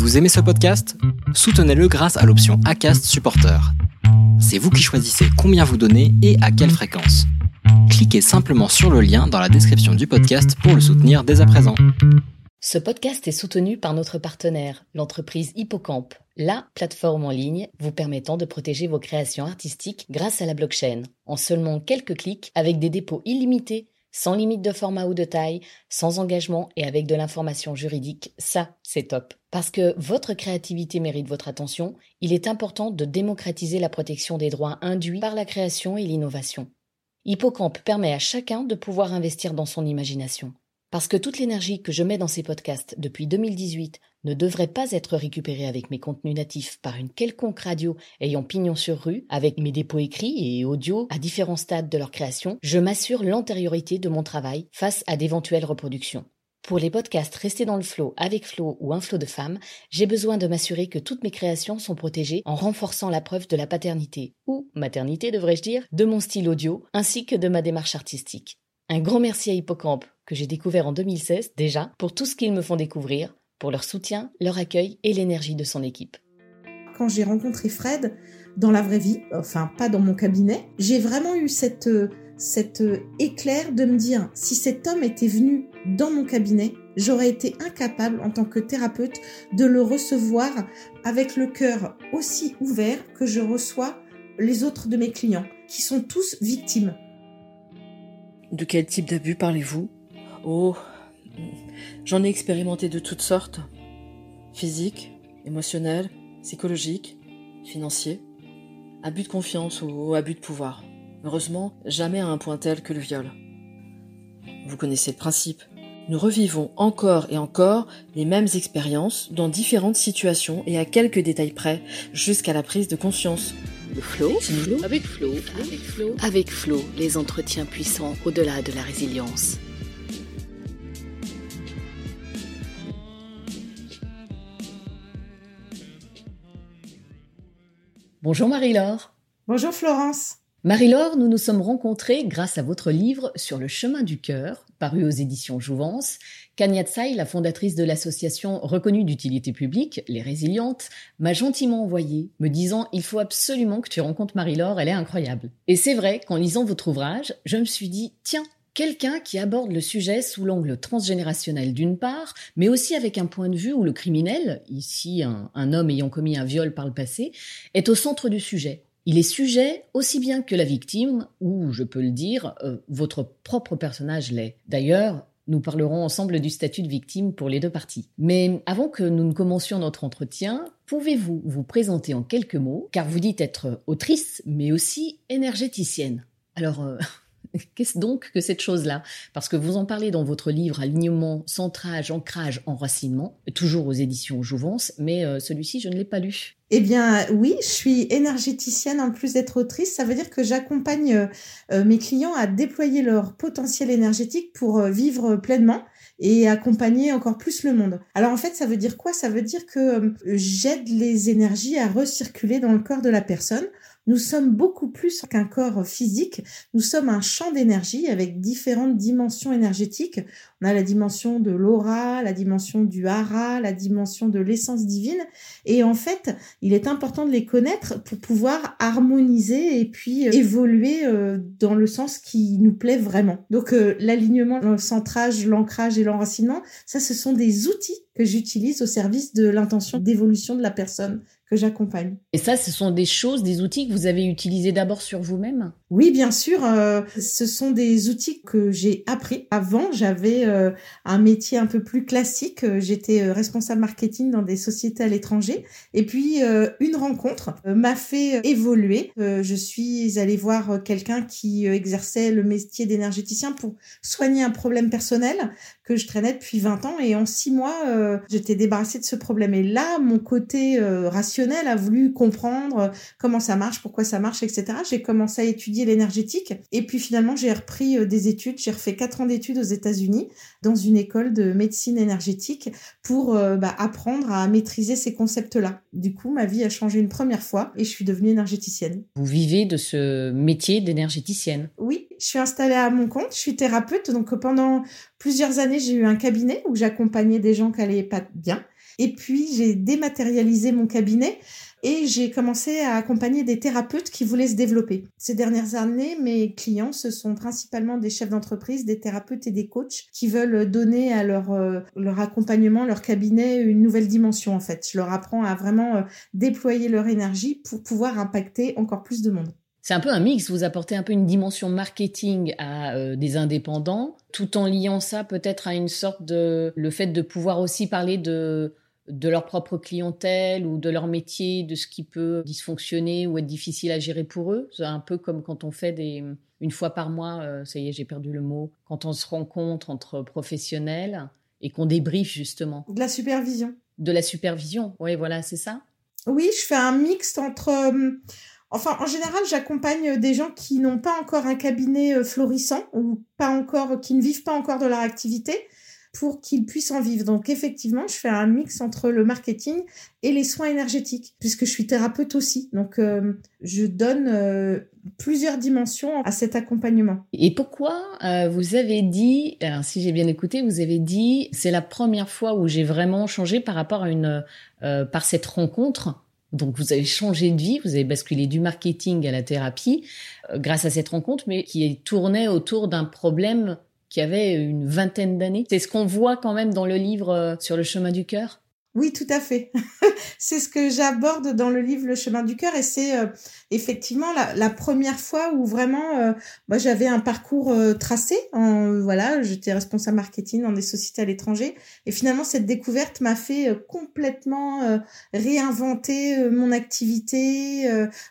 Vous aimez ce podcast? Soutenez-le grâce à l'option ACAST Supporter. C'est vous qui choisissez combien vous donnez et à quelle fréquence. Cliquez simplement sur le lien dans la description du podcast pour le soutenir dès à présent. Ce podcast est soutenu par notre partenaire, l'entreprise Hippocampe, la plateforme en ligne vous permettant de protéger vos créations artistiques grâce à la blockchain, en seulement quelques clics avec des dépôts illimités sans limite de format ou de taille, sans engagement et avec de l'information juridique, ça, c'est top. Parce que votre créativité mérite votre attention, il est important de démocratiser la protection des droits induits par la création et l'innovation. Hippocampe permet à chacun de pouvoir investir dans son imagination. Parce que toute l'énergie que je mets dans ces podcasts depuis 2018 ne devrait pas être récupérée avec mes contenus natifs par une quelconque radio ayant pignon sur rue, avec mes dépôts écrits et audio à différents stades de leur création, je m'assure l'antériorité de mon travail face à d'éventuelles reproductions. Pour les podcasts restés dans le flow avec Flo ou un flot de femmes, j'ai besoin de m'assurer que toutes mes créations sont protégées en renforçant la preuve de la paternité, ou maternité devrais-je dire, de mon style audio, ainsi que de ma démarche artistique. Un grand merci à Hippocampe, que j'ai découvert en 2016 déjà, pour tout ce qu'ils me font découvrir, pour leur soutien, leur accueil et l'énergie de son équipe. Quand j'ai rencontré Fred dans la vraie vie, enfin pas dans mon cabinet, j'ai vraiment eu cette, cette éclair de me dire si cet homme était venu dans mon cabinet, j'aurais été incapable en tant que thérapeute de le recevoir avec le cœur aussi ouvert que je reçois les autres de mes clients, qui sont tous victimes. De quel type d'abus parlez-vous? Oh, j'en ai expérimenté de toutes sortes. Physique, émotionnel, psychologique, financier. Abus de confiance ou abus de pouvoir. Heureusement, jamais à un point tel que le viol. Vous connaissez le principe. Nous revivons encore et encore les mêmes expériences dans différentes situations et à quelques détails près, jusqu'à la prise de conscience. Le flow, avec Flo, avec Flo, avec Flo, les entretiens puissants au-delà de la résilience. Bonjour Marie-Laure. Bonjour Florence. Marie-Laure, nous nous sommes rencontrés grâce à votre livre Sur le chemin du cœur, paru aux éditions Jouvence. Kanya Tsai, la fondatrice de l'association reconnue d'utilité publique, Les Résilientes, m'a gentiment envoyé, me disant Il faut absolument que tu rencontres Marie-Laure, elle est incroyable. Et c'est vrai qu'en lisant votre ouvrage, je me suis dit Tiens, Quelqu'un qui aborde le sujet sous l'angle transgénérationnel d'une part, mais aussi avec un point de vue où le criminel, ici un, un, homme ayant commis un viol par le passé, est au centre du sujet. Il est sujet aussi bien que la victime, ou je peux le dire, euh, votre propre personnage l'est. D'ailleurs, nous parlerons ensemble du statut de victime pour les deux parties. Mais avant que nous ne commencions notre entretien, pouvez-vous vous présenter en quelques mots, car vous dites être autrice, mais aussi énergéticienne? Alors, euh, Qu'est-ce donc que cette chose-là? Parce que vous en parlez dans votre livre Alignement, centrage, ancrage, enracinement, toujours aux éditions Jouvence, mais euh, celui-ci, je ne l'ai pas lu. Eh bien, oui, je suis énergéticienne en plus d'être autrice. Ça veut dire que j'accompagne euh, euh, mes clients à déployer leur potentiel énergétique pour vivre pleinement et accompagner encore plus le monde. Alors en fait, ça veut dire quoi? Ça veut dire que j'aide les énergies à recirculer dans le corps de la personne nous sommes beaucoup plus qu'un corps physique, nous sommes un champ d'énergie avec différentes dimensions énergétiques. On a la dimension de l'aura, la dimension du hara, la dimension de l'essence divine. Et en fait, il est important de les connaître pour pouvoir harmoniser et puis euh, évoluer euh, dans le sens qui nous plaît vraiment. Donc euh, l'alignement, le centrage, l'ancrage et l'enracinement, ça ce sont des outils que j'utilise au service de l'intention d'évolution de la personne que j'accompagne. Et ça, ce sont des choses, des outils que vous avez utilisés d'abord sur vous-même? Oui, bien sûr. Euh, ce sont des outils que j'ai appris. Avant, j'avais euh, un métier un peu plus classique. J'étais euh, responsable marketing dans des sociétés à l'étranger. Et puis, une rencontre m'a fait évoluer. je suis allée voir quelqu'un qui exerçait le métier d'énergéticien pour soigner un problème personnel que je traînais depuis 20 ans. Et en six mois, j'étais débarrassée de ce problème. Et là, mon côté rationnel a voulu comprendre comment ça marche, pourquoi ça marche, etc. J'ai commencé à étudier l'énergétique et puis finalement j'ai repris euh, des études. J'ai refait quatre ans d'études aux États-Unis dans une école de médecine énergétique pour euh, bah, apprendre à maîtriser ces concepts-là. Du coup, ma vie a changé une première fois et je suis devenue énergéticienne. Vous vivez de ce métier d'énergéticienne? Oui, je suis installée à mon compte. Je suis thérapeute, donc pendant plusieurs années j'ai eu un cabinet où j'accompagnais des gens qui allaient pas bien. Et puis j'ai dématérialisé mon cabinet et j'ai commencé à accompagner des thérapeutes qui voulaient se développer. Ces dernières années, mes clients, ce sont principalement des chefs d'entreprise, des thérapeutes et des coachs qui veulent donner à leur, euh, leur accompagnement, leur cabinet, une nouvelle dimension en fait. Je leur apprends à vraiment euh, déployer leur énergie pour pouvoir impacter encore plus de monde. C'est un peu un mix, vous apportez un peu une dimension marketing à euh, des indépendants, tout en liant ça peut-être à une sorte de le fait de pouvoir aussi parler de de leur propre clientèle ou de leur métier, de ce qui peut dysfonctionner ou être difficile à gérer pour eux. C'est un peu comme quand on fait des une fois par mois, euh, ça y est, j'ai perdu le mot, quand on se rencontre entre professionnels et qu'on débriefe justement. De la supervision. De la supervision, oui, voilà, c'est ça. Oui, je fais un mix entre euh, Enfin, en général, j'accompagne des gens qui n'ont pas encore un cabinet euh, florissant ou pas encore, qui ne vivent pas encore de leur activité pour qu'ils puissent en vivre. Donc, effectivement, je fais un mix entre le marketing et les soins énergétiques, puisque je suis thérapeute aussi. Donc, euh, je donne euh, plusieurs dimensions à cet accompagnement. Et pourquoi vous avez dit, si j'ai bien écouté, vous avez dit, c'est la première fois où j'ai vraiment changé par rapport à une, par cette rencontre donc vous avez changé de vie, vous avez basculé du marketing à la thérapie euh, grâce à cette rencontre, mais qui tournait autour d'un problème qui avait une vingtaine d'années. C'est ce qu'on voit quand même dans le livre euh, sur le chemin du cœur. Oui, tout à fait. c'est ce que j'aborde dans le livre Le chemin du cœur et c'est euh, effectivement la, première fois où vraiment euh, moi j'avais un parcours euh, tracé. En, voilà, j'étais responsable marketing dans des sociétés à l'étranger et finalement cette découverte m'a fait complètement réinventer mon activité,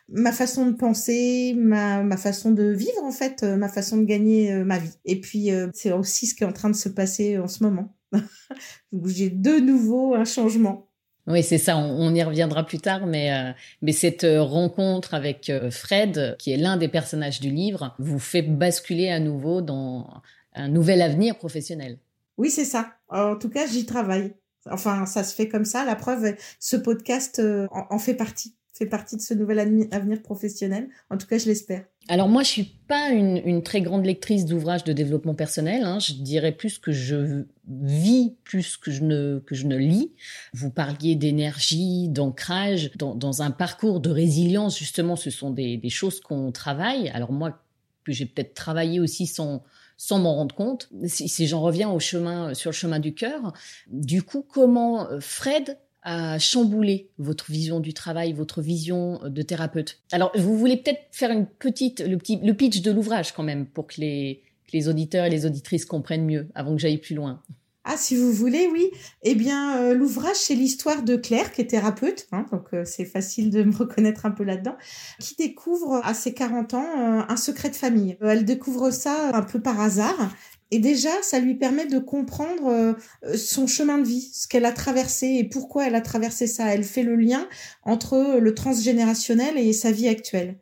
ma façon de penser, ma, ma façon de vivre en fait, ma façon de gagner ma vie. Et puis c'est aussi ce qui est en train de se passer en ce moment. J'ai de nouveau un changement. Oui, c'est ça, on, y reviendra plus tard, mais, euh, mais cette euh, rencontre avec euh, Fred, qui est l'un des personnages du livre, vous fait basculer à nouveau dans un nouvel avenir professionnel. Oui, c'est ça. En tout cas, j'y travaille. Enfin, ça se fait comme ça. La preuve, ce podcast en fait partie fait partie de ce nouvel avenir professionnel. En tout cas, je l'espère. Alors moi, je suis pas une, très grande lectrice d'ouvrages de développement personnel. Hein. Je dirais plus que je vis plus que je ne que je ne lis. Vous parliez d'énergie, d'ancrage, dans, un parcours de résilience. Justement, ce sont des, choses qu'on travaille. Alors moi, que j'ai peut-être travaillé aussi sans sans m'en rendre compte. Si, si j'en reviens au chemin sur le chemin du cœur, du coup, comment Fred à chambouler votre vision du travail, votre vision de thérapeute. Alors, vous voulez peut-être faire une petite, le petit, le pitch de l'ouvrage quand même pour que les, les auditeurs et les auditrices comprennent mieux avant que j'aille plus loin. Ah, si vous voulez, oui. Eh bien, euh, l'ouvrage, c'est l'histoire de Claire, qui est thérapeute, hein, donc euh, c'est facile de me reconnaître un peu là-dedans, qui découvre à ses 40 ans euh, un secret de famille. elle découvre ça un peu par hasard et déjà, ça lui permet de comprendre euh, son chemin de vie, ce qu'elle a traversé et pourquoi elle a traversé ça. Elle fait le lien entre le transgénérationnel et sa vie actuelle.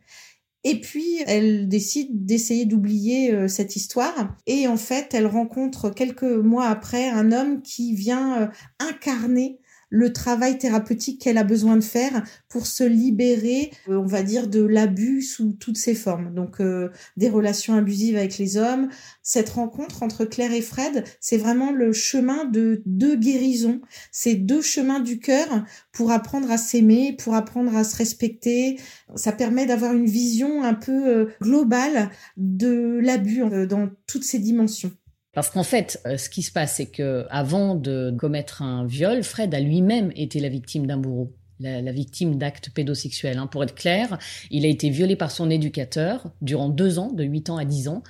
Et puis, elle décide d'essayer d'oublier euh, cette histoire. Et en fait, elle rencontre quelques mois après un homme qui vient euh, incarner le travail thérapeutique qu'elle a besoin de faire pour se libérer, euh, on va dire, de l'abus sous toutes ses formes. Donc euh, des relations abusives avec les hommes. Cette rencontre entre Claire et Fred, c'est vraiment le chemin de deux guérisons. C'est deux chemins du cœur pour apprendre à s'aimer, pour apprendre à se respecter. Ça permet d'avoir une vision un peu euh, globale de l'abus dans toutes ses dimensions. Parce qu'en fait, euh, ce qui se passe, c'est que avant de commettre un viol, Fred a lui-même été la victime d'un bourreau. La, victime d'actes pédosexuels. Hein. Pour être clair, il a été violé par son éducateur durant deux ans, de 8 ans à 10 ans.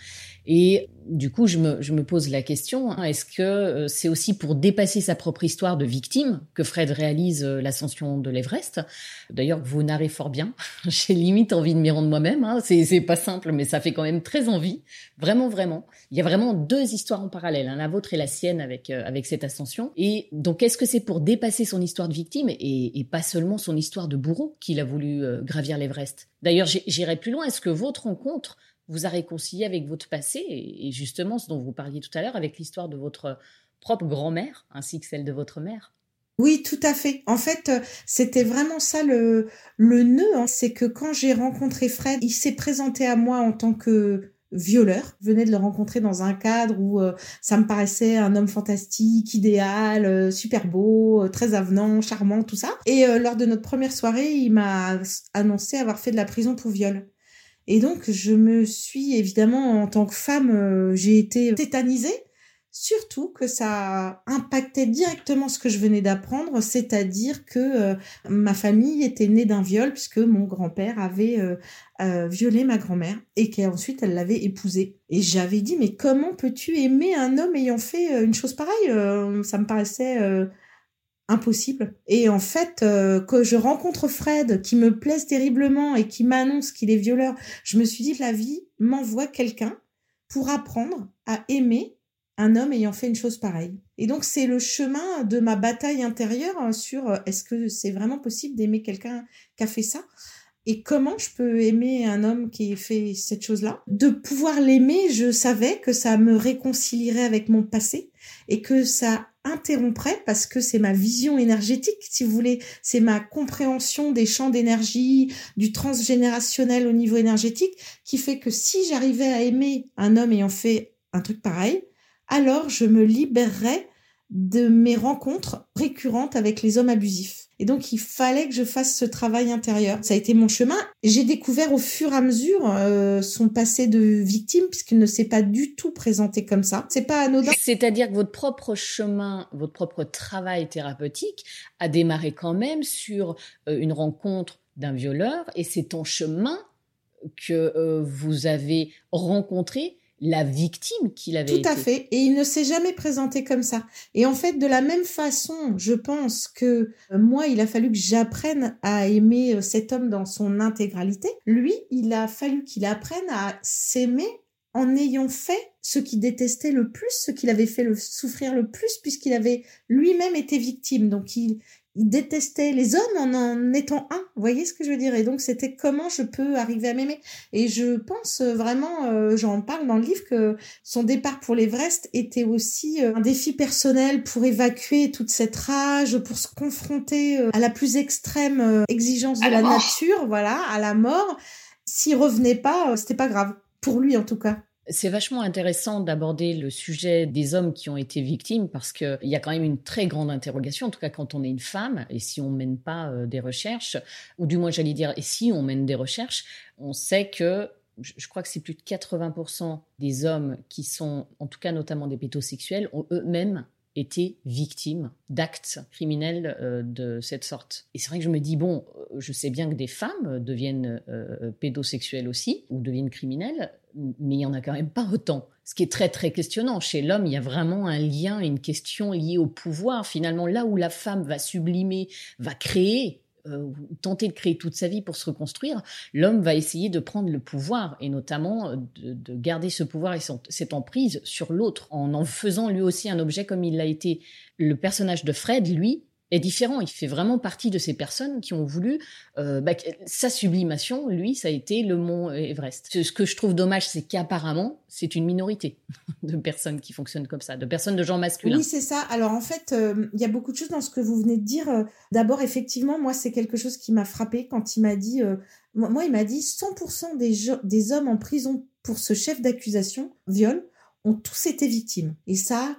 Et du coup, je me, je me pose la question, hein, est-ce que euh, c'est aussi pour dépasser sa propre histoire de victime que Fred réalise euh, l'ascension de l'Everest? D'ailleurs, vous narrez fort bien. J'ai limite envie de m'y rendre moi-même. Hein. C'est pas simple, mais ça fait quand même très envie. Vraiment, vraiment. Il y a vraiment deux histoires en parallèle, hein, la vôtre et la sienne avec, euh, avec cette ascension. Et donc, est-ce que c'est pour dépasser son histoire de victime et, et pas seulement son histoire de bourreau qu'il a voulu gravir l'Everest? D'ailleurs, j'irai plus loin. Est-ce que votre rencontre vous a réconcilié avec votre passé et, justement ce dont vous parliez tout à l'heure avec l'histoire de votre propre grand-mère ainsi que celle de votre mère. Oui, tout à fait. En fait, euh, c'était vraiment ça le, nœud. Hein. C'est que quand j'ai rencontré Fred, il s'est présenté à moi en tant que violeur. Je venais de le rencontrer dans un cadre où euh, ça me paraissait un homme fantastique, idéal, euh, super beau, très avenant, charmant, tout ça. Et lors de notre première soirée, il m'a annoncé avoir fait de la prison pour viol. Et donc, je me suis évidemment, en tant que femme, j'ai été tétanisée Surtout que ça impactait directement ce que je venais d'apprendre, c'est-à-dire que euh, ma famille était née d'un viol puisque mon grand-père avait euh, euh, violé ma grand-mère et qu'ensuite elle l'avait épousé. Et j'avais dit mais comment peux-tu aimer un homme ayant fait une chose pareille? Ça me paraissait impossible. Et en fait, que je rencontre Fred, qui me plaise terriblement et qui m'annonce qu'il est violeur, je me suis dit la vie m'envoie quelqu'un pour apprendre à aimer un homme ayant fait une chose pareille. Et donc c'est le chemin de ma bataille intérieure hein, sur euh, est-ce que c'est vraiment possible d'aimer quelqu'un qui a fait ça? Et comment je peux aimer un homme qui fait cette chose-là? De pouvoir l'aimer, je savais que ça me réconcilierait avec mon passé et que ça interromprait parce que c'est ma vision énergétique, si vous voulez, c'est ma compréhension des champs d'énergie, du transgénérationnel au niveau énergétique qui fait que si j'arrivais à aimer un homme ayant fait un truc pareil, alors je me libérerai de mes rencontres récurrentes avec les hommes abusifs. Et donc il fallait que je fasse ce travail intérieur. Ça a été mon chemin. J'ai découvert au fur et à mesure euh, son passé de victime puisqu'il ne s'est pas du tout présenté comme ça. C'est pas anodin. C'est-à-dire que votre propre chemin, votre propre travail thérapeutique a démarré quand même sur euh, une rencontre d'un violeur et c'est en chemin que euh, vous avez rencontré la victime qu'il avait Tout à fait. Et il ne s'est jamais présenté comme ça. Et en fait, de la même façon, je pense que euh, moi, il a fallu que j'apprenne à aimer euh, cet homme dans son intégralité. Lui, il a fallu qu'il apprenne à s'aimer en ayant fait ce qu'il détestait le plus, ce qu'il avait fait le souffrir le plus, puisqu'il avait lui-même été victime. Donc il, il détestait les hommes en en étant un. Vous voyez ce que je veux dire? Et donc c'était comment je peux arriver à m'aimer? Et je pense euh, vraiment, euh, j'en parle dans le livre, que son départ pour l'Everest était aussi euh, un défi personnel pour évacuer toute cette rage, pour se confronter à la plus extrême exigence de la, nature, voilà, à la mort. S'il revenait pas, c'était pas grave. Pour lui en tout cas. C'est vachement intéressant d'aborder le sujet des hommes qui ont été victimes parce qu'il y a quand même une très grande interrogation, en tout cas quand on est une femme, et si on mène pas euh, des recherches, ou du moins j'allais dire, et si on mène des recherches, on sait que je crois que c'est plus de 80% des hommes qui sont, en tout cas notamment des pétosexuels, ont eux-mêmes été victimes d'actes criminels euh, de cette sorte. Et c'est vrai que je me dis, bon, euh, je sais bien que des femmes deviennent pédosexuelles aussi, ou deviennent criminelles, mais il y en a quand même pas autant. Ce qui est très très questionnant. Chez l'homme, il y a vraiment un lien, une question liée au pouvoir. Finalement, là où la femme va sublimer, va créer, euh, tenter de créer toute sa vie pour se reconstruire, l'homme va essayer de prendre le pouvoir et notamment de, de garder ce pouvoir et cette emprise sur l'autre en en faisant lui aussi un objet comme il l'a été. Le personnage de Fred, lui, est différent. Il fait vraiment partie de ces personnes qui ont voulu euh, bah, sa sublimation. Lui, ça a été le mont Everest. Ce que je trouve dommage, c'est qu'apparemment, c'est une minorité de personnes qui fonctionnent comme ça, de personnes de genre masculin. Oui, c'est ça. Alors en fait, euh, il y a beaucoup de choses dans ce que vous venez de dire. Euh, d'abord, effectivement, moi, c'est quelque chose qui m'a frappé quand il m'a dit. moi, il m'a dit 100% des, des hommes en prison pour ce chef d'accusation, viol, ont tous été victimes. Et ça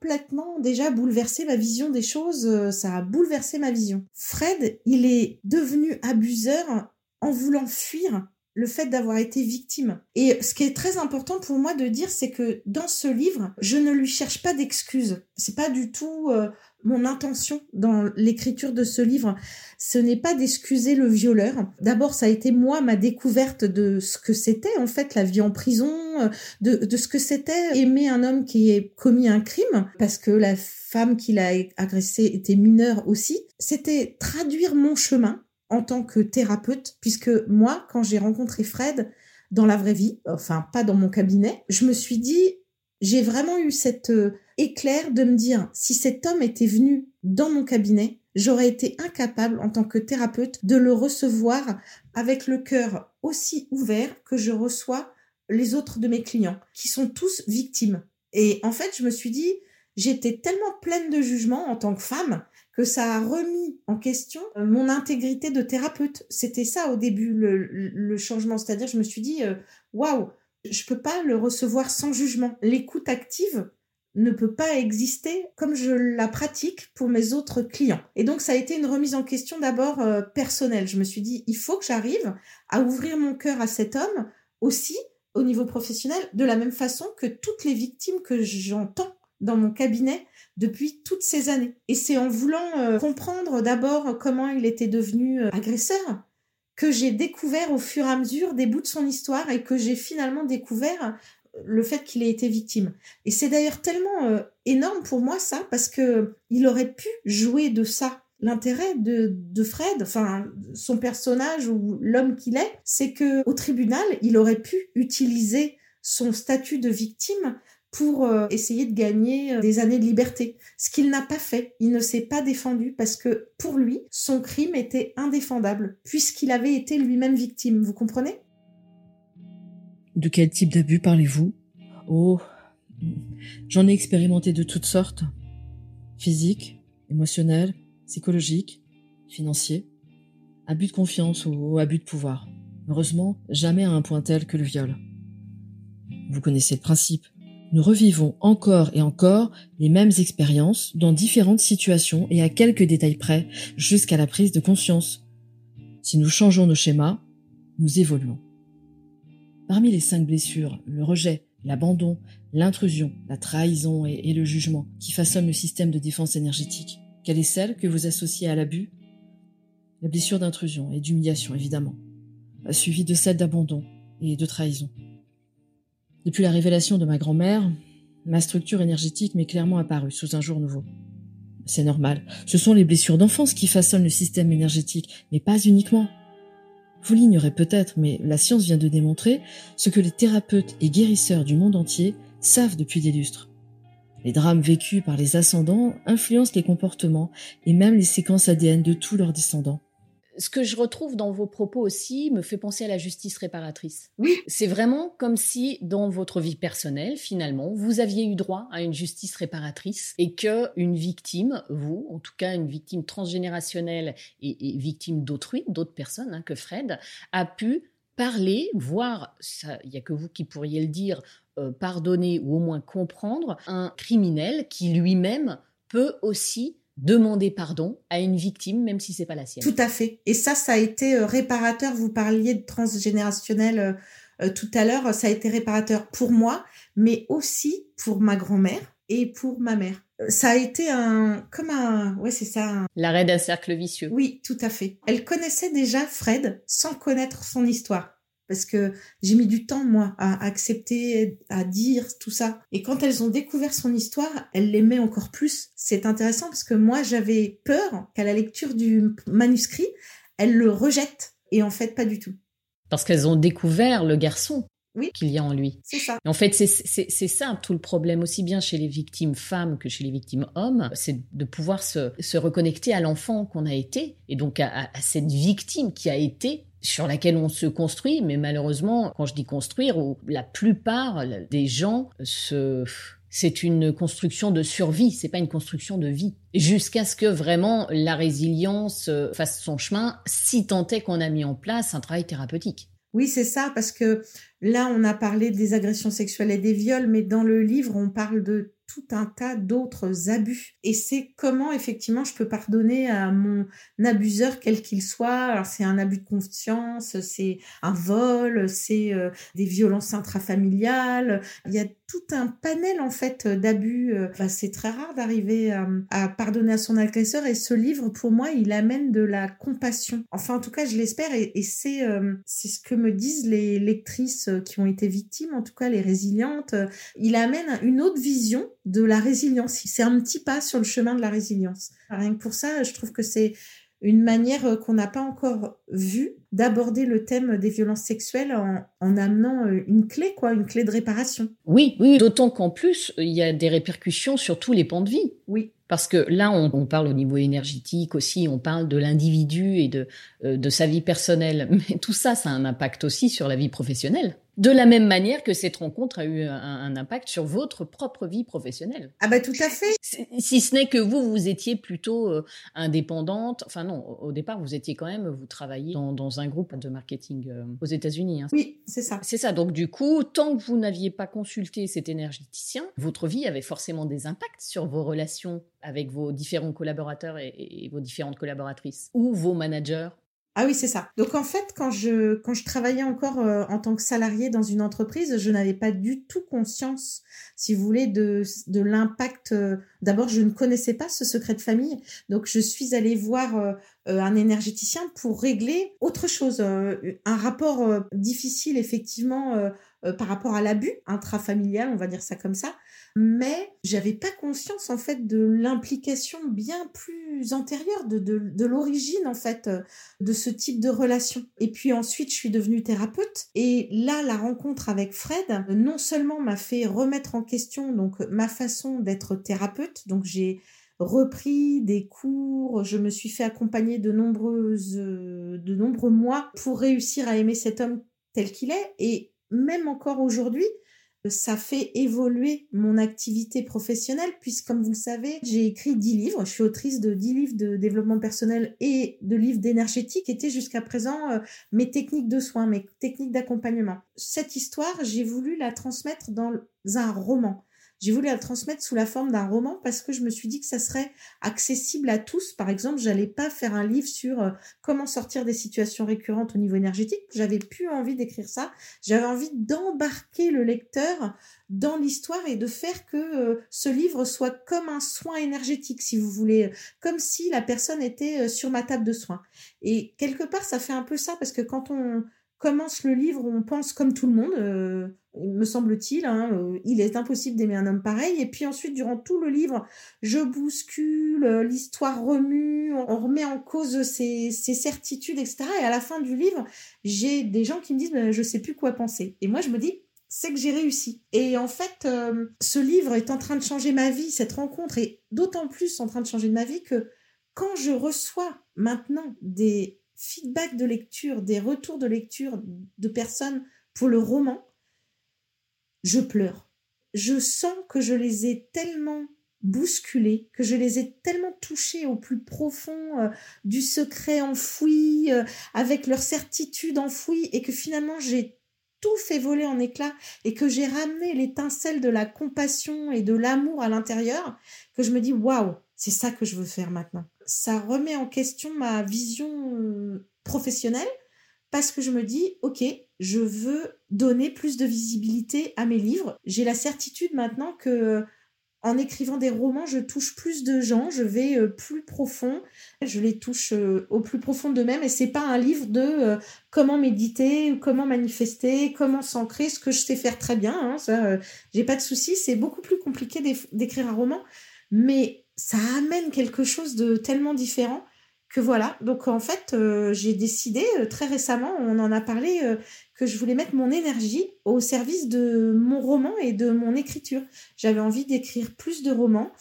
complètement déjà bouleversé ma vision des choses, euh, ça a bouleversé ma vision. Fred, il est devenu abuseur en voulant fuir le fait d'avoir été victime. Et ce qui est très important pour moi de dire, c'est que dans ce livre, je ne lui cherche pas d'excuses. C'est pas du tout euh, mon intention dans l'écriture de ce livre, ce n'est pas d'excuser le violeur. D'abord, ça a été moi ma découverte de ce que c'était en fait la vie en prison, de, de ce que c'était aimer un homme qui ait commis un crime, parce que la femme qui l'a agressé était mineure aussi. C'était traduire mon chemin en tant que thérapeute, puisque moi, quand j'ai rencontré Fred dans la vraie vie, enfin pas dans mon cabinet, je me suis dit, j'ai vraiment eu cet euh, éclair de me dire, si cet homme était venu dans mon cabinet, j'aurais été incapable en tant que thérapeute de le recevoir avec le cœur aussi ouvert que je reçois les autres de mes clients, qui sont tous victimes. Et en fait, je me suis dit, j'étais tellement pleine de jugement en tant que femme que ça a remis en question euh, mon intégrité de thérapeute. C'était ça au début le, changement, c'est-à-dire je me suis dit, euh, waouh, Je peux pas le recevoir sans jugement. L'écoute active ne peut pas exister comme je la pratique pour mes autres clients. Et donc ça a été une remise en question d'abord euh, personnelle. Je me suis dit, il faut que j'arrive à ouvrir mon cœur à cet homme aussi au niveau professionnel, de la même façon que toutes les victimes que j'entends dans mon cabinet depuis toutes ces années. Et c'est en voulant euh, comprendre d'abord comment il était devenu euh, agresseur que j'ai découvert au fur et à mesure des bouts de son histoire et que j'ai finalement découvert le fait qu'il ait été victime. Et c'est d'ailleurs tellement euh, énorme pour moi ça parce que il aurait pu jouer de ça. L'intérêt de, de Fred, enfin son personnage ou l'homme qu'il est, c'est que au tribunal, il aurait pu utiliser son statut de victime pour euh, essayer de gagner euh, des années de liberté. Ce qu'il n'a pas fait. Il ne s'est pas défendu parce que pour lui, son crime était indéfendable puisqu'il avait été lui-même victime. Vous comprenez? De quel type d'abus parlez-vous? Oh, j'en ai expérimenté de toutes sortes. Physique, émotionnel, psychologique, financier. Abus de confiance ou abus de pouvoir. Heureusement, jamais à un point tel que le viol. Vous connaissez le principe. Nous revivons encore et encore les mêmes expériences dans différentes situations et à quelques détails près jusqu'à la prise de conscience. Si nous changeons nos schémas, nous évoluons. Parmi les cinq blessures, le rejet, l'abandon, l'intrusion, la trahison et, le jugement qui façonnent le système de défense énergétique, quelle est celle que vous associez à l'abus? La blessure d'intrusion et d'humiliation, évidemment, suivie de celle d'abandon et de trahison. Depuis la révélation de ma grand-mère, ma structure énergétique m'est clairement apparue sous un jour nouveau. C'est normal, ce sont les blessures d'enfance qui façonnent le système énergétique, mais pas uniquement. Vous l'ignorez peut-être, mais la science vient de démontrer ce que les thérapeutes et guérisseurs du monde entier savent depuis des lustres. Les drames vécus par les ascendants influencent les comportements et même les séquences ADN de tous leurs descendants ce que je retrouve dans vos propos aussi me fait penser à la justice réparatrice. Oui. C'est vraiment comme si dans votre vie personnelle, finalement, vous aviez eu droit à une justice réparatrice et que une victime, vous, en tout cas une victime transgénérationnelle et, victime d'autrui, d'autres personnes hein, que Fred, a pu parler, voir, il n'y a que vous qui pourriez le dire, euh, pardonner ou au moins comprendre un criminel qui lui-même peut aussi demander pardon à une victime, même si c'est pas la sienne. Tout à fait. Et ça, ça a été euh, réparateur. Vous parliez de transgénérationnel euh, euh, tout à l'heure. Ça a été réparateur pour moi, mais aussi pour ma grand-mère et pour ma mère. Ça a été un, comme un, ouais, c'est ça. L'arrêt d'un cercle vicieux. Oui, tout à fait. Elle connaissait déjà Fred sans connaître son histoire parce que j'ai mis du temps, moi, à accepter, à dire tout ça. Et quand elles ont découvert son histoire, elles l'aimaient encore plus. C'est intéressant parce que moi, j'avais peur qu'à la lecture du manuscrit, elles le rejettent. Et en fait, pas du tout. Parce qu'elles ont découvert le garçon oui. qu'il y a en lui. C'est ça. En fait, c'est ça tout le problème, aussi bien chez les victimes femmes que chez les victimes hommes, c'est de pouvoir se, se reconnecter à l'enfant qu'on a été, et donc à, à, cette victime qui a été sur laquelle on se construit, mais malheureusement, quand je dis construire, la plupart des gens se c'est une construction de survie, c'est pas une construction de vie. Jusqu'à ce que vraiment la résilience euh, fasse son chemin, si tant est qu'on a mis en place un travail thérapeutique. Oui, c'est ça, parce que là, on a parlé des agressions sexuelles et des viols, mais dans le livre, on parle de tout un tas d'autres abus. Et c'est comment effectivement je peux pardonner à mon abuseur quel qu'il soit. Alors c'est un abus de confiance, c'est un vol, c'est euh, des violences intrafamiliales. Il y a tout un panel en fait d'abus. Euh, c'est très rare d'arriver euh, à pardonner à son agresseur et ce livre pour moi il amène de la compassion. Enfin en tout cas je l'espère et, et c'est c'est ce que me disent les lectrices qui ont été victimes, en tout cas les résilientes. Il amène une autre vision de la résilience. C'est un petit pas sur le chemin de la résilience. Rien que pour ça, je trouve que c'est une manière euh, qu'on n'a pas encore vue d'aborder le thème des violences sexuelles en, en, amenant euh, une clé, quoi, une clé de réparation. Oui, oui, d'autant qu'en plus, il y a des répercussions sur tous les pans de vie. Oui. Parce que là, on, on parle au niveau énergétique aussi, on parle de l'individu et de, euh, de sa vie personnelle. Mais tout ça, ça a un impact aussi sur la vie professionnelle. De la même manière que cette rencontre a eu un, impact sur votre propre vie professionnelle. Ah bah tout à fait. Si ce n'est que vous, vous étiez plutôt euh, indépendante. Enfin non, au départ, vous étiez quand même, vous travailliez dans, un groupe de marketing euh, aux États-Unis. Hein. Oui, c'est ça. C'est ça. Donc du coup, tant que vous n'aviez pas consulté cet énergéticien, votre vie avait forcément des impacts sur vos relations avec vos différents collaborateurs et vos différentes collaboratrices ou vos managers ah oui, c'est ça. Donc en fait, quand je quand je travaillais encore euh, en tant que salarié dans une entreprise, je n'avais pas du tout conscience, si vous voulez, de de l'impact. Euh, d'abord, je ne connaissais pas ce secret de famille, donc je suis allée voir euh, un énergéticien pour régler autre chose, un rapport difficile effectivement par rapport à l'abus intrafamilial, on va dire ça comme ça mais j'avais pas conscience en fait de l'implication bien plus antérieure de, de, l'origine en fait euh, de ce type de relation. Et puis ensuite, je suis devenue thérapeute et là, la rencontre avec Fred non seulement m'a fait remettre en question donc ma façon d'être thérapeute, donc j'ai repris des cours, je me suis fait accompagner de nombreuses, de nombreux mois pour réussir à aimer cet homme tel qu'il est et même encore aujourd'hui, ça fait évoluer mon activité professionnelle puisque comme vous le savez, j'ai écrit dix livres, je suis autrice de dix livres de développement personnel et de livres d'énergétique qui étaient jusqu'à présent euh, mes techniques de soins, mes techniques d'accompagnement. Cette histoire, j'ai voulu la transmettre dans un roman. J'ai voulu la transmettre sous la forme d'un roman parce que je me suis dit que ça serait accessible à tous. Par exemple, j'allais pas faire un livre sur euh, comment sortir des situations récurrentes au niveau énergétique. J'avais plus envie d'écrire ça. J'avais envie d'embarquer le lecteur dans l'histoire et de faire que euh, ce livre soit comme un soin énergétique, si vous voulez, comme si la personne était euh, sur ma table de soins. Et quelque part, ça fait un peu ça parce que quand on commence le livre, on pense comme tout le monde, me semble-t-il. Hein, euh, il est impossible d'aimer un homme pareil. Et puis ensuite, durant tout le livre, je bouscule, euh, l'histoire remue, on remet en cause ses, certitudes, etc. Et à la fin du livre, j'ai des gens qui me disent, je sais plus quoi penser. Et moi, je me dis, c'est que j'ai réussi. Et en fait, ce livre est en train de changer ma vie, cette rencontre est d'autant plus en train de changer ma vie que quand je reçois maintenant des feedback de lecture, des retours de lecture de personnes pour le roman, je pleure. Je sens que je les ai tellement bousculés, que je les ai tellement touchés au plus profond euh, du secret enfoui, euh, avec leur certitude enfouie, et que finalement j'ai tout fait voler en éclats et que j'ai ramené l'étincelle de la compassion et de l'amour à l'intérieur, que je me dis waouh, c'est ça que je veux faire maintenant ça remet en question ma vision euh, professionnelle parce que je me dis, ok, je veux donner plus de visibilité à mes livres. J'ai la certitude maintenant que en écrivant des romans, je touche plus de gens, je vais euh, plus profond, je les touche euh, au plus profond d'eux-mêmes et c'est pas un livre de comment méditer, comment manifester, comment s'ancrer, ce que je sais faire très bien, hein, ça, j'ai pas de souci, c'est beaucoup plus compliqué d'écrire un roman, mais ça amène quelque chose de tellement différent que voilà. Donc en fait, euh, j'ai décidé euh, très récemment, on en a parlé, euh, que je voulais mettre mon énergie au service de mon roman et de mon écriture. J'avais envie d'écrire plus de romans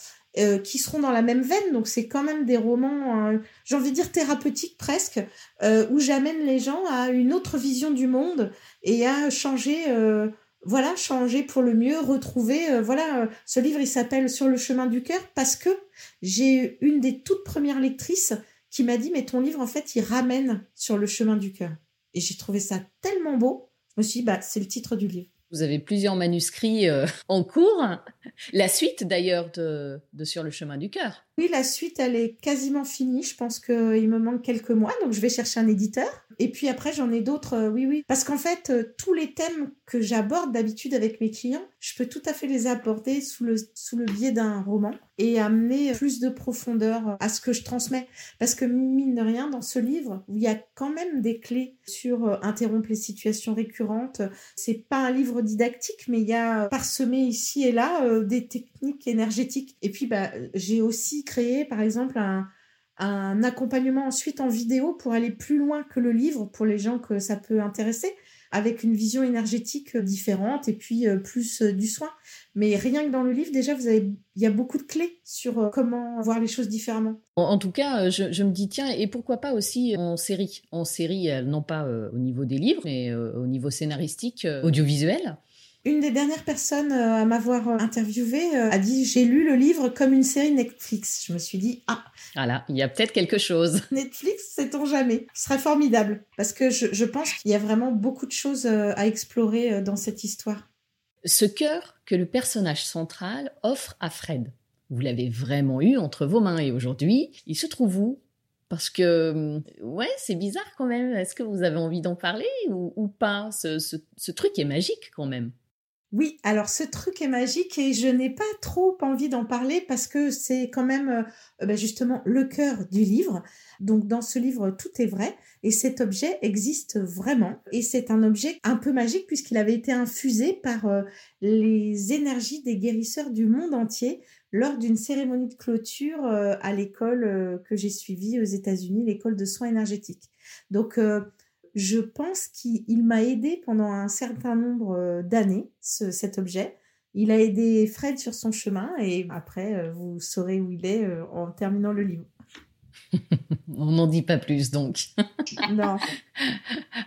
qui seront dans la même veine. Donc c'est quand même des romans, j'ai envie de dire thérapeutiques presque, où j'amène les gens à une autre vision du monde et à changer voilà, changer pour le mieux, retrouver. Euh, voilà, euh, ce livre, il s'appelle Sur le chemin du cœur parce que j'ai une des toutes premières lectrices qui m'a dit, mais ton livre, en fait, il ramène sur le chemin du cœur. Et j'ai trouvé ça tellement beau. Je me suis dit, bah, c'est le titre du livre. Vous avez plusieurs manuscrits euh, en cours. La suite, d'ailleurs, de, de Sur le chemin du cœur. Oui, la suite, elle est quasiment finie. Je pense qu'il me manque quelques mois, donc je vais chercher un éditeur. Et puis après, j'en ai d'autres, euh, oui, oui. Parce qu'en fait, euh, tous les thèmes que j'aborde d'habitude avec mes clients, je peux tout à fait les aborder sous le, sous le biais d'un roman et amener plus de profondeur à ce que je transmets. Parce que mine de rien, dans ce livre, il y a quand même des clés sur euh, interrompre les situations récurrentes. C'est pas un livre didactique, mais il y a parsemé ici et là des techniques énergétiques. Et puis, bah, j'ai aussi créer, par exemple, un, un accompagnement ensuite en vidéo pour aller plus loin que le livre pour les gens que ça peut intéresser. avec une vision énergétique différente et puis plus du soin. Mais rien que dans le livre, déjà, vous avez, il y a beaucoup de clés sur comment voir les choses différemment. En, tout cas, je, me dis, tiens, et pourquoi pas aussi en série? En série, non pas au niveau des livres, mais au niveau scénaristique, audiovisuel. Une des dernières personnes euh, à m'avoir euh, interviewé euh, a dit j'ai lu le livre comme une série Netflix. Je me suis dit ah voilà il y a peut-être quelque chose. Netflix sait-on jamais? Ce serait formidable parce que je, je pense qu'il y a vraiment beaucoup de choses à explorer dans cette histoire. Ce cœur que le personnage central offre à Fred. Vous l'avez vraiment eu entre vos mains et aujourd'hui, il se trouve où? Parce que, ouais, c'est bizarre quand même. Est-ce que vous avez envie d'en parler ou, ou pas? Ce, ce, ce, truc est magique quand même. Oui, alors ce truc est magique et je n'ai pas trop envie d'en parler parce que c'est quand même euh, bah, justement le cœur du livre. Donc dans ce livre, tout est vrai et cet objet existe vraiment et c'est un objet un peu magique puisqu'il avait été infusé par euh, les énergies des guérisseurs du monde entier lors d'une cérémonie de clôture euh, à l'école que j'ai suivie aux États-Unis, l'école de soins énergétiques. Donc je pense qu'il m'a aidé pendant un certain nombre euh, d'années, cet objet. Il a aidé Fred sur son chemin et après, euh, vous saurez où il est euh, en terminant le livre. On n'en dit pas plus donc. non.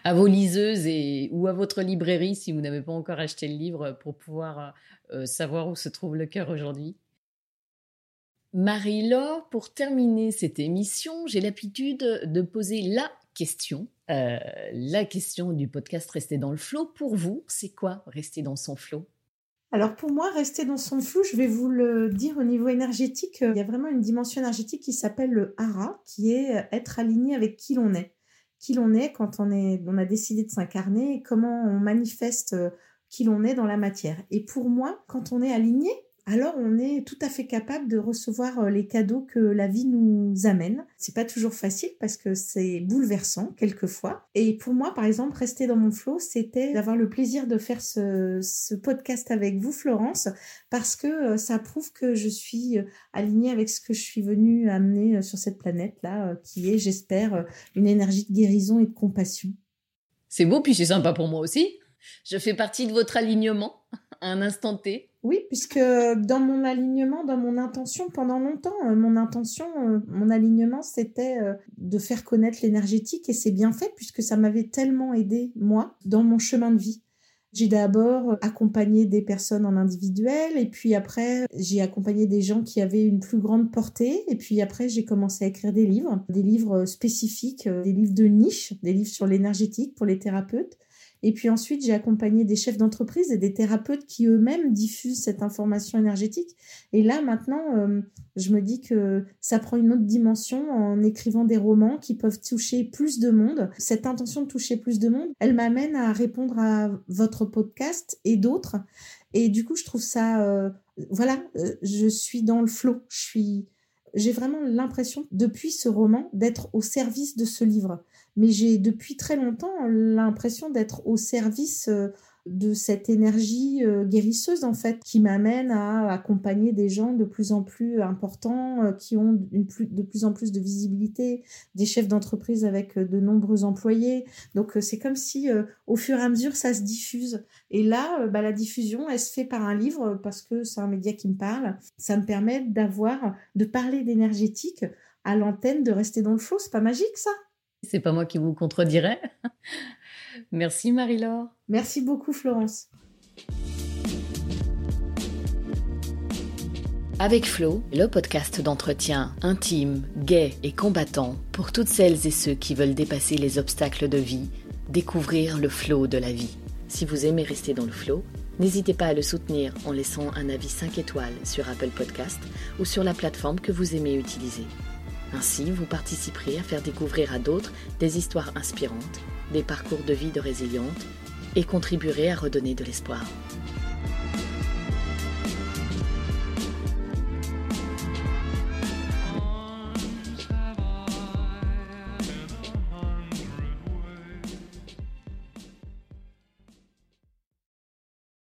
À vos liseuses et ou à votre librairie si vous n'avez pas encore acheté le livre pour pouvoir savoir où se trouve le cœur aujourd'hui. Marie-Laure, pour terminer cette émission, j'ai l'habitude de poser la question euh, la question du podcast Rester dans le flot, pour vous, c'est quoi rester dans son flot alors pour moi, rester dans son flou, je vais vous le dire au niveau énergétique, il y a vraiment une dimension énergétique qui s'appelle le hara, qui est euh, être aligné avec qui l'on est. Qui l'on est quand on, est, on a décidé de s'incarner et comment on manifeste euh, qui l'on est dans la matière. Et pour moi, quand on est aligné alors on est tout à fait capable de recevoir euh, les cadeaux que la vie nous amène. C'est pas toujours facile parce que c'est bouleversant quelquefois. Et pour moi, par exemple, rester dans mon flow, c'était d'avoir le plaisir de faire ce, ce, podcast avec vous, Florence, parce que euh, ça prouve que je suis euh, alignée avec ce que je suis venue amener sur cette planète-là, qui est, j'espère, une énergie de guérison et de compassion. C'est beau, puis c'est sympa pour moi aussi. Je fais partie de votre alignement à un instant T. Oui, puisque dans mon alignement, dans mon intention, pendant longtemps, euh, mon intention, euh, mon alignement, c'était euh, de faire connaître l'énergétique et c'est bien fait puisque ça m'avait tellement aidé, moi, dans mon chemin de vie. J'ai d'abord accompagné des personnes en individuel et puis après j'ai accompagné des gens qui avaient une plus grande portée et puis après j'ai commencé à écrire des livres, des livres spécifiques, des livres de niche, des livres sur l'énergétique pour les thérapeutes. Et puis ensuite, j'ai accompagné des chefs d'entreprise et des thérapeutes qui eux-mêmes diffusent cette information énergétique. Et là, maintenant, euh, je me dis que ça prend une autre dimension en écrivant des romans qui peuvent toucher plus de monde. Cette intention de toucher plus de monde, elle m'amène à répondre à votre podcast et d'autres. Et du coup, je trouve ça, euh, voilà, euh, je suis dans le flot. Je suis, j'ai vraiment l'impression depuis ce roman d'être au service de ce livre mais j'ai depuis très longtemps l'impression d'être au service euh, de cette énergie euh, guérisseuse en fait qui m'amène à accompagner des gens de plus en plus importants euh, qui ont de plus en plus de visibilité, des chefs d'entreprise avec de nombreux employés. Donc c'est comme si au fur et à mesure ça se diffuse. Et là, bah, la diffusion, elle se fait par un livre parce que c'est un média qui me parle. Ça me permet d'avoir, de parler d'énergétique à l'antenne, de rester dans le flot. C'est pas magique ça? C'est pas moi qui vous contredirai. Merci Marie-Laure. Merci beaucoup Florence. Avec Flo, le podcast d'entretien intime, gai et combattant pour toutes celles et ceux qui veulent dépasser les obstacles de vie, découvrir le flow de la vie. Si vous aimez rester dans le flow, n'hésitez pas à le soutenir en laissant un avis 5 étoiles sur Apple Podcast ou sur la plateforme que vous aimez utiliser. Ainsi, vous participerez à faire découvrir à d'autres des histoires inspirantes, des parcours de vie de résilientes et contribuerez à redonner de l'espoir.